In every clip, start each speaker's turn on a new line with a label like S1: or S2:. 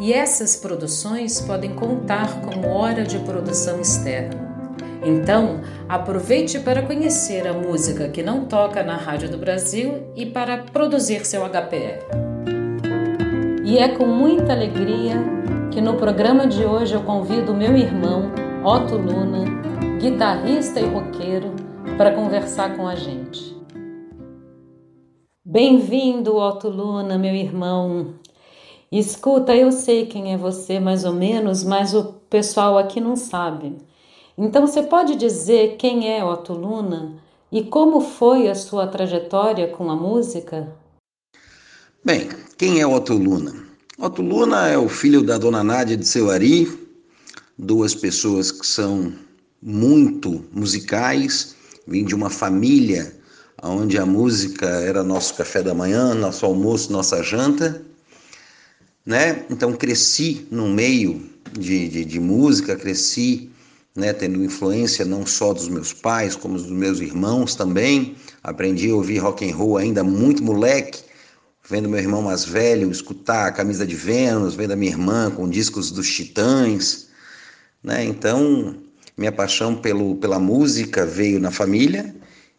S1: e essas produções podem contar como hora de produção externa. Então, aproveite para conhecer a música que não toca na Rádio do Brasil e para produzir seu HPR. E é com muita alegria que no programa de hoje eu convido meu irmão, Otto Luna, guitarrista e roqueiro, para conversar com a gente. Bem-vindo, Otto Luna, meu irmão. Escuta, eu sei quem é você mais ou menos, mas o pessoal aqui não sabe. Então você pode dizer quem é Otto Luna e como foi a sua trajetória com a música?
S2: Bem, quem é Otto Luna? Otto Luna é o filho da dona Nádia de Ari, duas pessoas que são muito musicais, vim de uma família onde a música era nosso café da manhã, nosso almoço, nossa janta né? Então cresci no meio de, de, de música, cresci né, tendo influência não só dos meus pais, como dos meus irmãos também. Aprendi a ouvir rock and roll ainda muito moleque, vendo meu irmão mais velho escutar a Camisa de Vênus, vendo a minha irmã com discos dos Titãs, né? Então, minha paixão pelo, pela música veio na família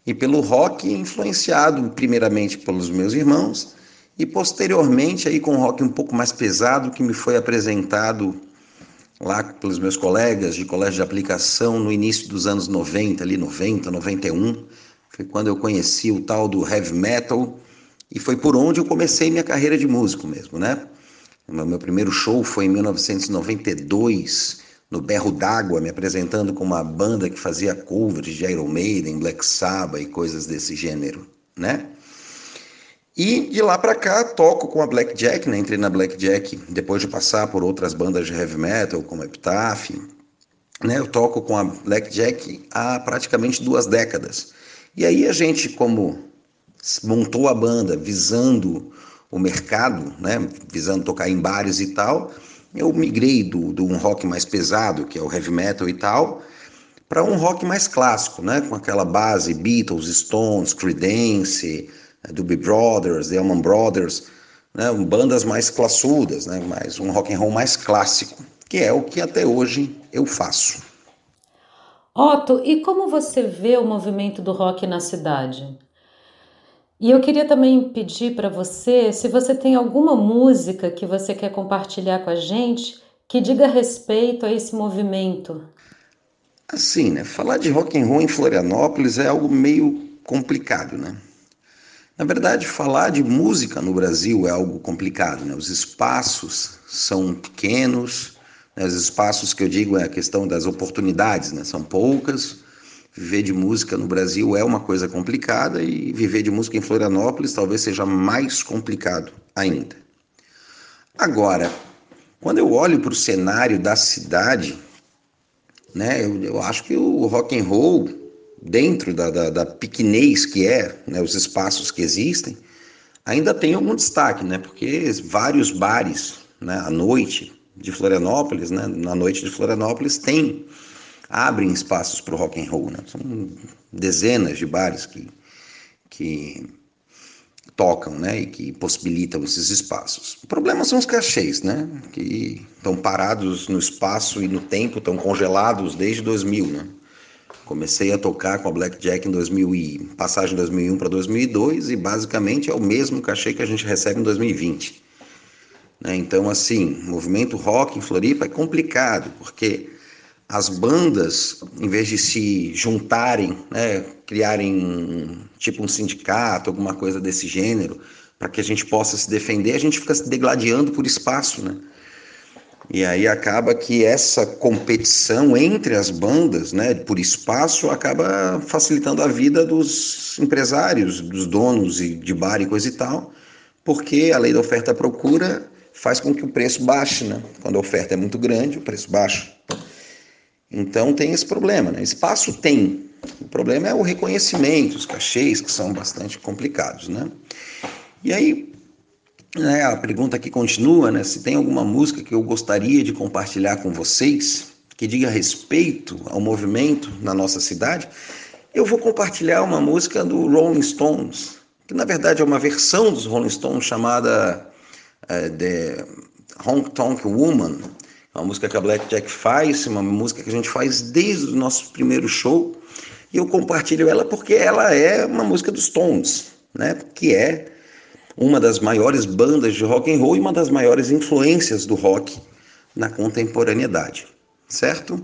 S2: e pelo rock influenciado primeiramente pelos meus irmãos e posteriormente aí com rock um pouco mais pesado que me foi apresentado lá pelos meus colegas de colégio de aplicação no início dos anos 90, ali 90, 91, foi quando eu conheci o tal do heavy metal e foi por onde eu comecei minha carreira de músico mesmo, né? Meu primeiro show foi em 1992, no Berro d'Água, me apresentando com uma banda que fazia covers de Iron Maiden, Black Sabbath e coisas desse gênero, né? E de lá para cá toco com a Blackjack, né? Entrei na Blackjack depois de passar por outras bandas de heavy metal, como Epitaph, né? Eu toco com a Blackjack há praticamente duas décadas. E aí a gente, como montou a banda visando o mercado, né? Visando tocar em bares e tal, eu migrei do, do um rock mais pesado, que é o heavy metal e tal, para um rock mais clássico, né? Com aquela base Beatles, Stones, Creedence do Big Brothers, The Allman Brothers, né, bandas mais classudas, né, mais um rock and roll mais clássico, que é o que até hoje eu faço.
S1: Otto, e como você vê o movimento do rock na cidade? E eu queria também pedir para você se você tem alguma música que você quer compartilhar com a gente que diga respeito a esse movimento.
S2: Assim, né? Falar de rock and roll em Florianópolis é algo meio complicado, né? Na verdade, falar de música no Brasil é algo complicado. Né? Os espaços são pequenos, né? os espaços que eu digo é a questão das oportunidades, né? são poucas. Viver de música no Brasil é uma coisa complicada e viver de música em Florianópolis talvez seja mais complicado ainda. Agora, quando eu olho para o cenário da cidade, né, eu, eu acho que o rock and roll dentro da, da, da pequenez que é, né, os espaços que existem, ainda tem algum destaque, né? Porque vários bares, né, à noite de Florianópolis, né, na noite de Florianópolis tem abrem espaços para o rock and roll, né? São dezenas de bares que que tocam, né, e que possibilitam esses espaços. O problema são os cachês, né, que estão parados no espaço e no tempo, estão congelados desde 2000, né? Comecei a tocar com a Blackjack em 2000 e passagem 2001 para 2002 e basicamente é o mesmo cachê que a gente recebe em 2020. Né? Então, assim, movimento rock em Floripa é complicado porque as bandas, em vez de se juntarem, né, criarem tipo um sindicato, alguma coisa desse gênero, para que a gente possa se defender, a gente fica se degladiando por espaço, né? E aí acaba que essa competição entre as bandas, né, por espaço, acaba facilitando a vida dos empresários, dos donos de bar e coisa e tal, porque a lei da oferta procura faz com que o preço baixe, né? Quando a oferta é muito grande, o preço baixa. Então tem esse problema, né? Espaço tem. O problema é o reconhecimento, os cachês, que são bastante complicados, né? E aí, né, a pergunta aqui continua, né? Se tem alguma música que eu gostaria de compartilhar com vocês, que diga respeito ao movimento na nossa cidade, eu vou compartilhar uma música do Rolling Stones, que na verdade é uma versão dos Rolling Stones chamada uh, The Honk Tonk Woman, uma música que a Black Jack faz, uma música que a gente faz desde o nosso primeiro show, e eu compartilho ela porque ela é uma música dos Stones, né? Que é uma das maiores bandas de rock and roll e uma das maiores influências do rock na contemporaneidade, certo?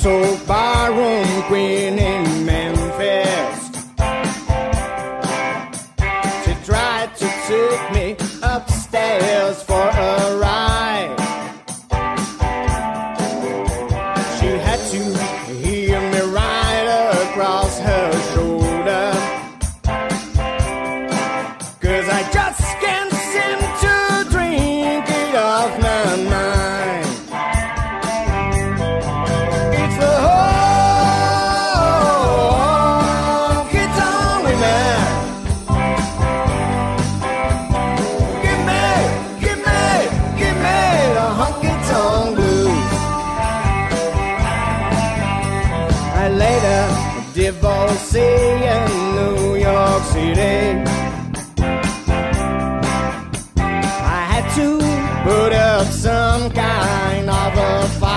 S3: So barroom queen in Memphis. Divorcee in New York City. I had to put up some kind of a fight.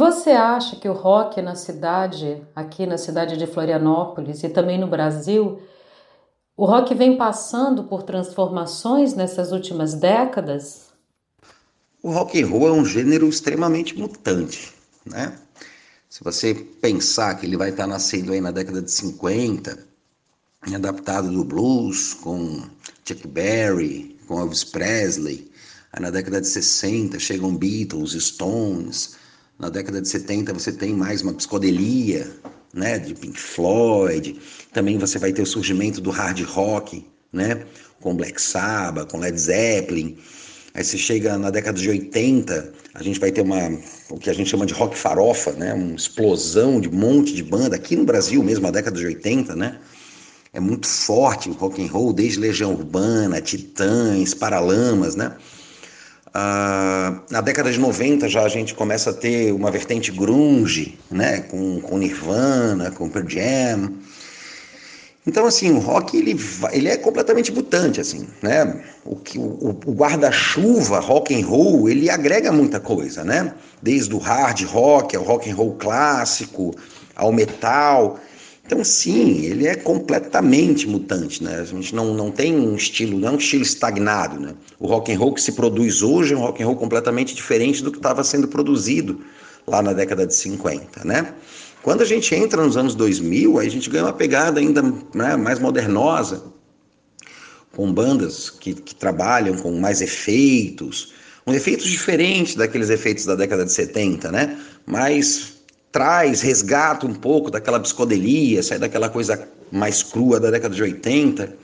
S1: Você acha que o rock na cidade, aqui na cidade de Florianópolis e também no Brasil, o rock vem passando por transformações nessas últimas décadas?
S2: O rock and roll é um gênero extremamente mutante, né? Se você pensar que ele vai estar nascendo aí na década de 50, adaptado do blues com Chuck Berry, com Elvis Presley, aí na década de 60 chegam Beatles, Stones, na década de 70 você tem mais uma psicodelia, né, de Pink Floyd, também você vai ter o surgimento do hard rock né? Com Black Sabbath, com Led Zeppelin. Aí você chega na década de 80, a gente vai ter uma o que a gente chama de rock farofa, né? Uma explosão de um monte de banda aqui no Brasil mesmo, na década de 80, né? É muito forte o rock and roll, desde Legião Urbana, Titãs, Paralamas, né? Ah, na década de 90 já a gente começa a ter uma vertente grunge, né? Com, com Nirvana, com Pearl Jam. Então, assim, o rock ele, ele é completamente mutante, assim, né? O, o, o guarda-chuva rock and roll ele agrega muita coisa, né? Desde o hard rock ao rock and roll clássico, ao metal. Então, sim, ele é completamente mutante, né? A gente não, não tem um estilo, não é um estilo estagnado, né? O rock and roll que se produz hoje é um rock and roll completamente diferente do que estava sendo produzido lá na década de 50, né? Quando a gente entra nos anos 2000, aí a gente ganha uma pegada ainda né, mais modernosa, com bandas que, que trabalham com mais efeitos, um efeitos diferentes daqueles efeitos da década de 70, né? Mas traz, resgata um pouco daquela psicodelia, sai daquela coisa mais crua da década de 80.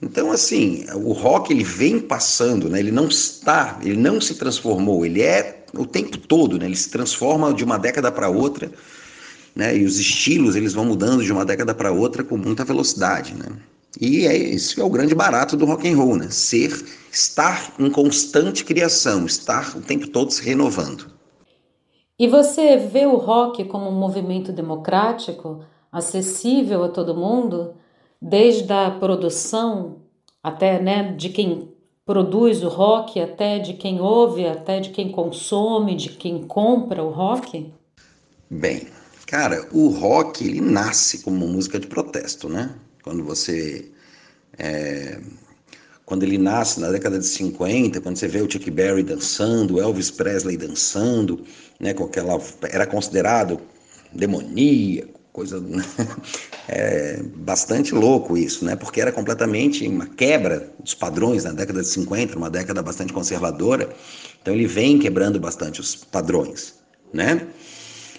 S2: Então, assim, o rock ele vem passando, né? Ele não está, ele não se transformou, ele é o tempo todo, né? Ele se transforma de uma década para outra né? E os estilos eles vão mudando de uma década para outra com muita velocidade, né? E é, esse é o grande barato do rock and roll, né? Ser, estar em constante criação, estar o tempo todo se renovando.
S1: E você vê o rock como um movimento democrático, acessível a todo mundo, desde a produção até, né, de quem produz o rock, até de quem ouve, até de quem consome, de quem compra o rock?
S2: Bem, Cara, o rock ele nasce como música de protesto, né? Quando você é, quando ele nasce na década de 50, quando você vê o Chuck Berry dançando, Elvis Presley dançando, né, com aquela era considerado demoníaco, coisa é bastante louco isso, né? Porque era completamente uma quebra dos padrões na década de 50, uma década bastante conservadora. Então ele vem quebrando bastante os padrões, né?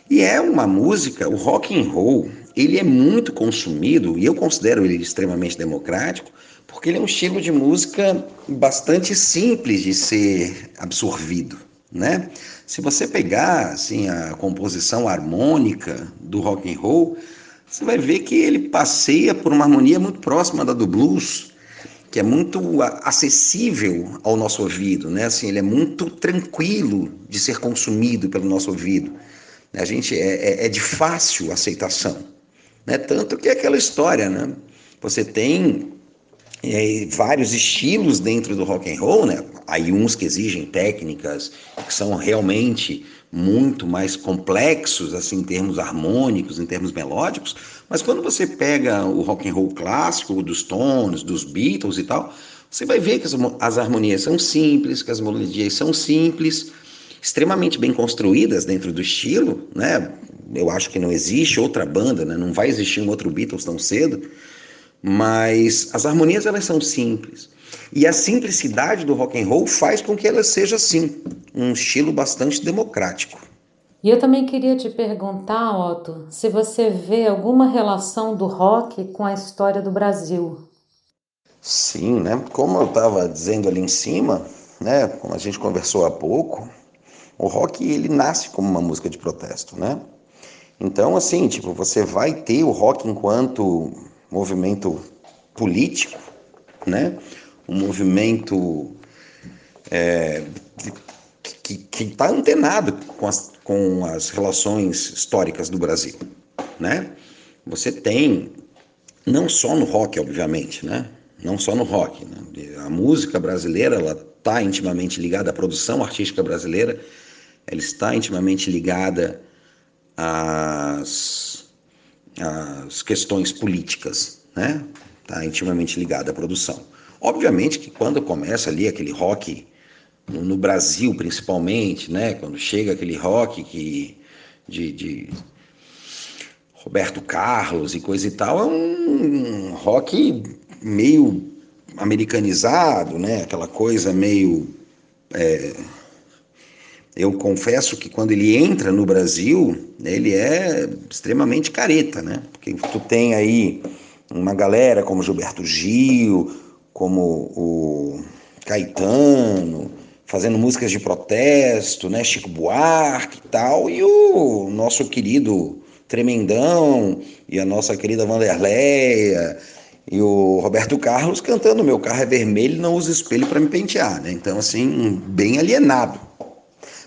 S2: E é uma música, o rock and roll, ele é muito consumido e eu considero ele extremamente democrático, porque ele é um estilo de música bastante simples de ser absorvido, né? Se você pegar assim a composição harmônica do rock and roll, você vai ver que ele passeia por uma harmonia muito próxima da do blues, que é muito acessível ao nosso ouvido, né? Assim, ele é muito tranquilo de ser consumido pelo nosso ouvido. A gente é, é, é de fácil aceitação, né? Tanto que é aquela história, né? Você tem é, vários estilos dentro do rock and roll, né? Aí uns que exigem técnicas que são realmente muito mais complexos, assim, em termos harmônicos, em termos melódicos. Mas quando você pega o rock and roll clássico dos Stones, dos Beatles e tal, você vai ver que as, as harmonias são simples, que as melodias são simples extremamente bem construídas dentro do estilo, né? Eu acho que não existe outra banda, né? Não vai existir um outro Beatles tão cedo, mas as harmonias elas são simples. E a simplicidade do rock and roll faz com que ela seja assim, um estilo bastante democrático.
S1: E eu também queria te perguntar, Otto, se você vê alguma relação do rock com a história do Brasil.
S2: Sim, né? Como eu estava dizendo ali em cima, né? Como a gente conversou há pouco, o rock ele nasce como uma música de protesto, né? Então, assim, tipo, você vai ter o rock enquanto movimento político, né? Um movimento é, que está antenado com as, com as relações históricas do Brasil, né? Você tem, não só no rock, obviamente, né? Não só no rock. Né? A música brasileira, ela está intimamente ligada à produção artística brasileira, ela está intimamente ligada às, às questões políticas, né? Está intimamente ligada à produção. Obviamente que quando começa ali aquele rock no Brasil principalmente, né? Quando chega aquele rock que de, de Roberto Carlos e coisa e tal, é um rock meio americanizado, né? Aquela coisa meio é, eu confesso que quando ele entra no Brasil, ele é extremamente careta, né? Porque tu tem aí uma galera como Gilberto Gil, como o Caetano, fazendo músicas de protesto, né? Chico Buarque e tal, e o nosso querido Tremendão e a nossa querida Vanderleia e o Roberto Carlos cantando Meu carro é vermelho, não usa espelho para me pentear, né? Então, assim, bem alienado.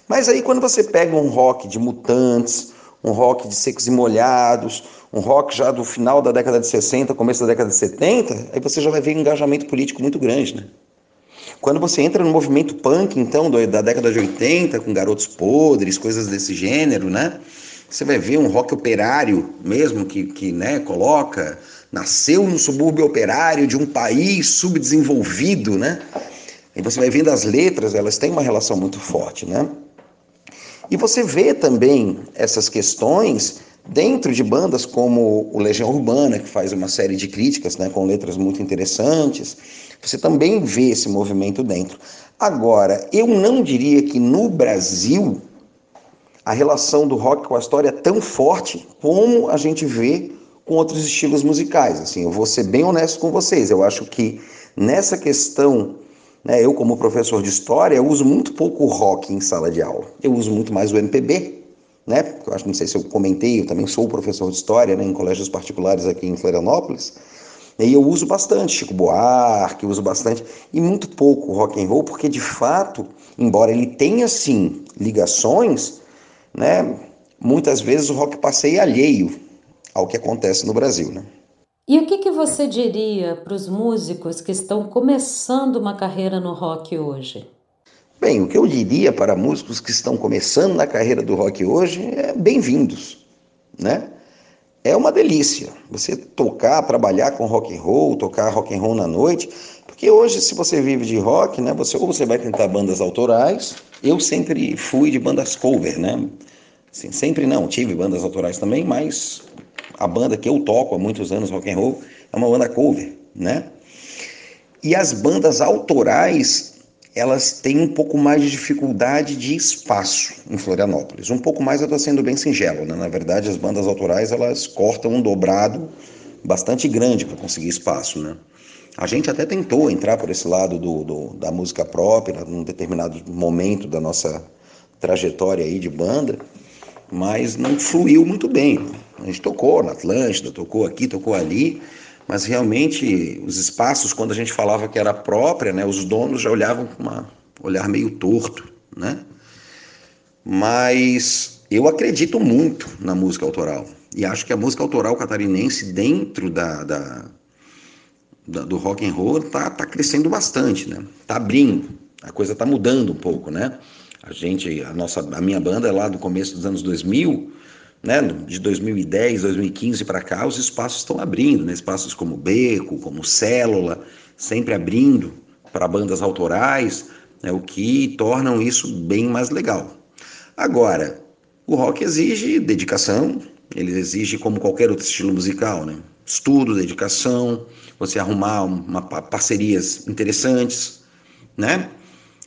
S2: Mas aí, quando você pega um rock de mutantes, um rock de secos e molhados, um rock já do final da década de 60, começo da década de 70, aí você já vai ver um engajamento político muito grande, né? Quando você entra no movimento punk, então, da década de 80, com garotos podres, coisas desse gênero, né? Você vai ver um rock operário mesmo, que, que né, coloca, nasceu no subúrbio operário de um país subdesenvolvido, né? E você vai vendo as letras, elas têm uma relação muito forte, né? E você vê também essas questões dentro de bandas como o Legião Urbana, que faz uma série de críticas, né, com letras muito interessantes. Você também vê esse movimento dentro. Agora, eu não diria que no Brasil a relação do rock com a história é tão forte como a gente vê com outros estilos musicais. Assim, eu vou ser bem honesto com vocês. Eu acho que nessa questão, né, eu como professor de história, uso muito pouco o rock em sala de aula. Eu uso muito mais o MPB, né? Eu acho, não sei se eu comentei, eu também sou professor de história, né, em colégios particulares aqui em Florianópolis. E eu uso bastante Chico Buarque, uso bastante e muito pouco rock and roll, porque de fato, embora ele tenha sim ligações, né? Muitas vezes o rock passeia alheio ao que acontece no Brasil, né?
S1: E o que, que você diria para os músicos que estão começando uma carreira no rock hoje?
S2: Bem, o que eu diria para músicos que estão começando na carreira do rock hoje é bem-vindos, né? É uma delícia você tocar, trabalhar com rock and roll, tocar rock and roll na noite, porque hoje se você vive de rock, né, você ou você vai tentar bandas autorais, eu sempre fui de bandas cover, né? Assim, sempre não, tive bandas autorais também, mas a banda que eu toco há muitos anos rock and roll é uma banda cover, né? E as bandas autorais, elas têm um pouco mais de dificuldade de espaço em Florianópolis. Um pouco mais eu estou sendo bem singelo, né? Na verdade, as bandas autorais, elas cortam um dobrado bastante grande para conseguir espaço, né? A gente até tentou entrar por esse lado do, do, da música própria, num determinado momento da nossa trajetória aí de banda, mas não fluiu muito bem. A gente tocou na Atlântida, tocou aqui, tocou ali, mas realmente os espaços, quando a gente falava que era própria, né, os donos já olhavam com um olhar meio torto, né? Mas eu acredito muito na música autoral e acho que a música autoral catarinense dentro da, da do rock and roll tá, tá crescendo bastante, né? Tá abrindo, a coisa tá mudando um pouco, né? A gente, a nossa, a minha banda é lá do começo dos anos 2000, né? De 2010, 2015 para cá, os espaços estão abrindo, né? Espaços como Beco, como Célula, sempre abrindo para bandas autorais, né? O que tornam isso bem mais legal. Agora, o rock exige dedicação, ele exige como qualquer outro estilo musical, né? Estudo, dedicação, você arrumar uma, parcerias interessantes, né?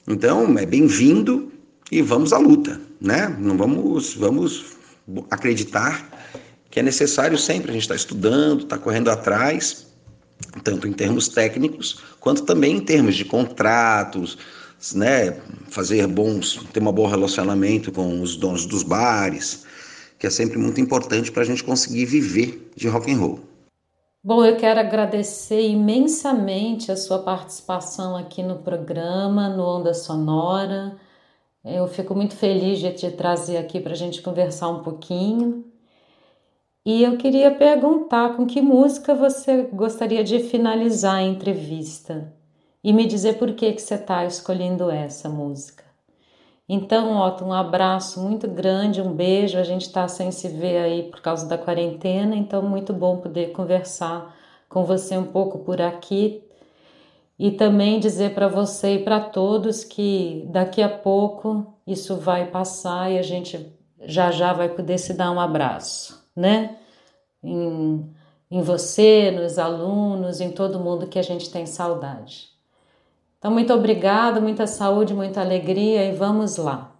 S2: Então, é bem-vindo e vamos à luta, né? Não vamos, vamos acreditar que é necessário sempre a gente estar tá estudando, estar tá correndo atrás, tanto em termos técnicos quanto também em termos de contratos, né? Fazer bons, ter um bom relacionamento com os donos dos bares, que é sempre muito importante para a gente conseguir viver de rock and roll.
S1: Bom, eu quero agradecer imensamente a sua participação aqui no programa, no Onda Sonora. Eu fico muito feliz de te trazer aqui para a gente conversar um pouquinho. E eu queria perguntar com que música você gostaria de finalizar a entrevista e me dizer por que, que você está escolhendo essa música. Então, Otto, um abraço muito grande, um beijo. A gente está sem se ver aí por causa da quarentena, então muito bom poder conversar com você um pouco por aqui e também dizer para você e para todos que daqui a pouco isso vai passar e a gente já já vai poder se dar um abraço, né? Em, em você, nos alunos, em todo mundo que a gente tem saudade. Então, muito obrigada, muita saúde, muita alegria e vamos lá.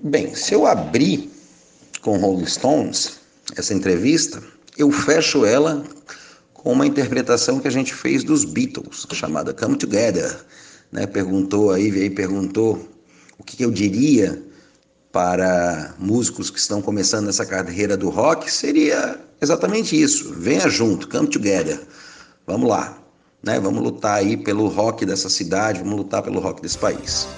S2: Bem, se eu abrir com Rolling Stones essa entrevista, eu fecho ela
S4: com uma interpretação que a gente fez dos Beatles, chamada Come Together. Né? Perguntou aí, veio perguntou o que, eu diria para músicos que estão começando essa carreira do rock, seria exatamente isso. Venha junto, come together. Vamos lá, né? Vamos lutar aí pelo rock dessa cidade, vamos lutar pelo rock desse país.